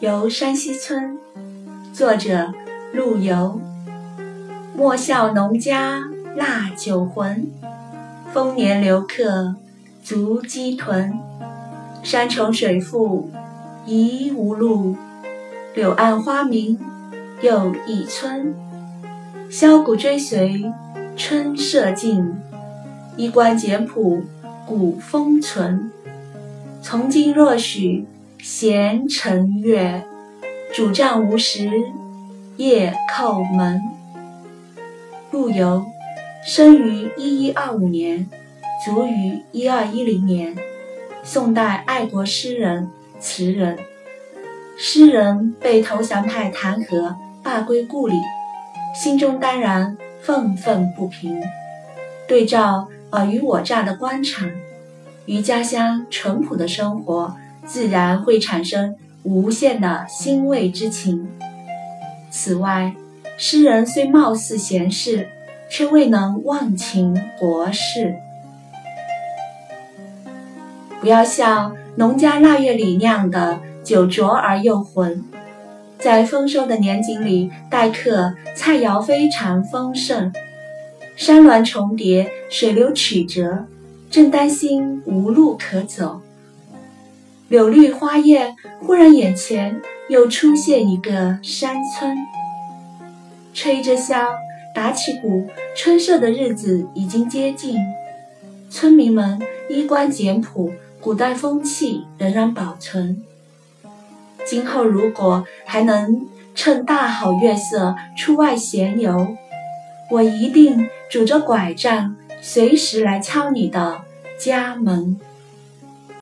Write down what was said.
游山西村，作者陆游。莫笑农家腊酒浑，丰年留客足鸡豚。山重水复疑无路，柳暗花明又一村。箫鼓追随春社近，衣冠简朴古风存。从今若许闲乘月，拄杖无时夜叩门。陆游，生于一一二五年，卒于一二一零年，宋代爱国诗人、词人。诗人被投降派弹劾，罢归故里，心中当然愤愤不平。对照尔虞我诈的官场，与家乡淳朴的生活，自然会产生无限的欣慰之情。此外，诗人虽貌似贤士，却未能忘情国事。不要像农家腊月里酿的酒浊而又浑，在丰收的年景里待客，菜肴非常丰盛，山峦重叠，水流曲折，正担心无路可走，柳绿花艳，忽然眼前又出现一个山村。吹着箫，打起鼓，春社的日子已经接近。村民们衣冠简朴，古代风气仍然保存。今后如果还能趁大好月色出外闲游，我一定拄着拐杖，随时来敲你的家门。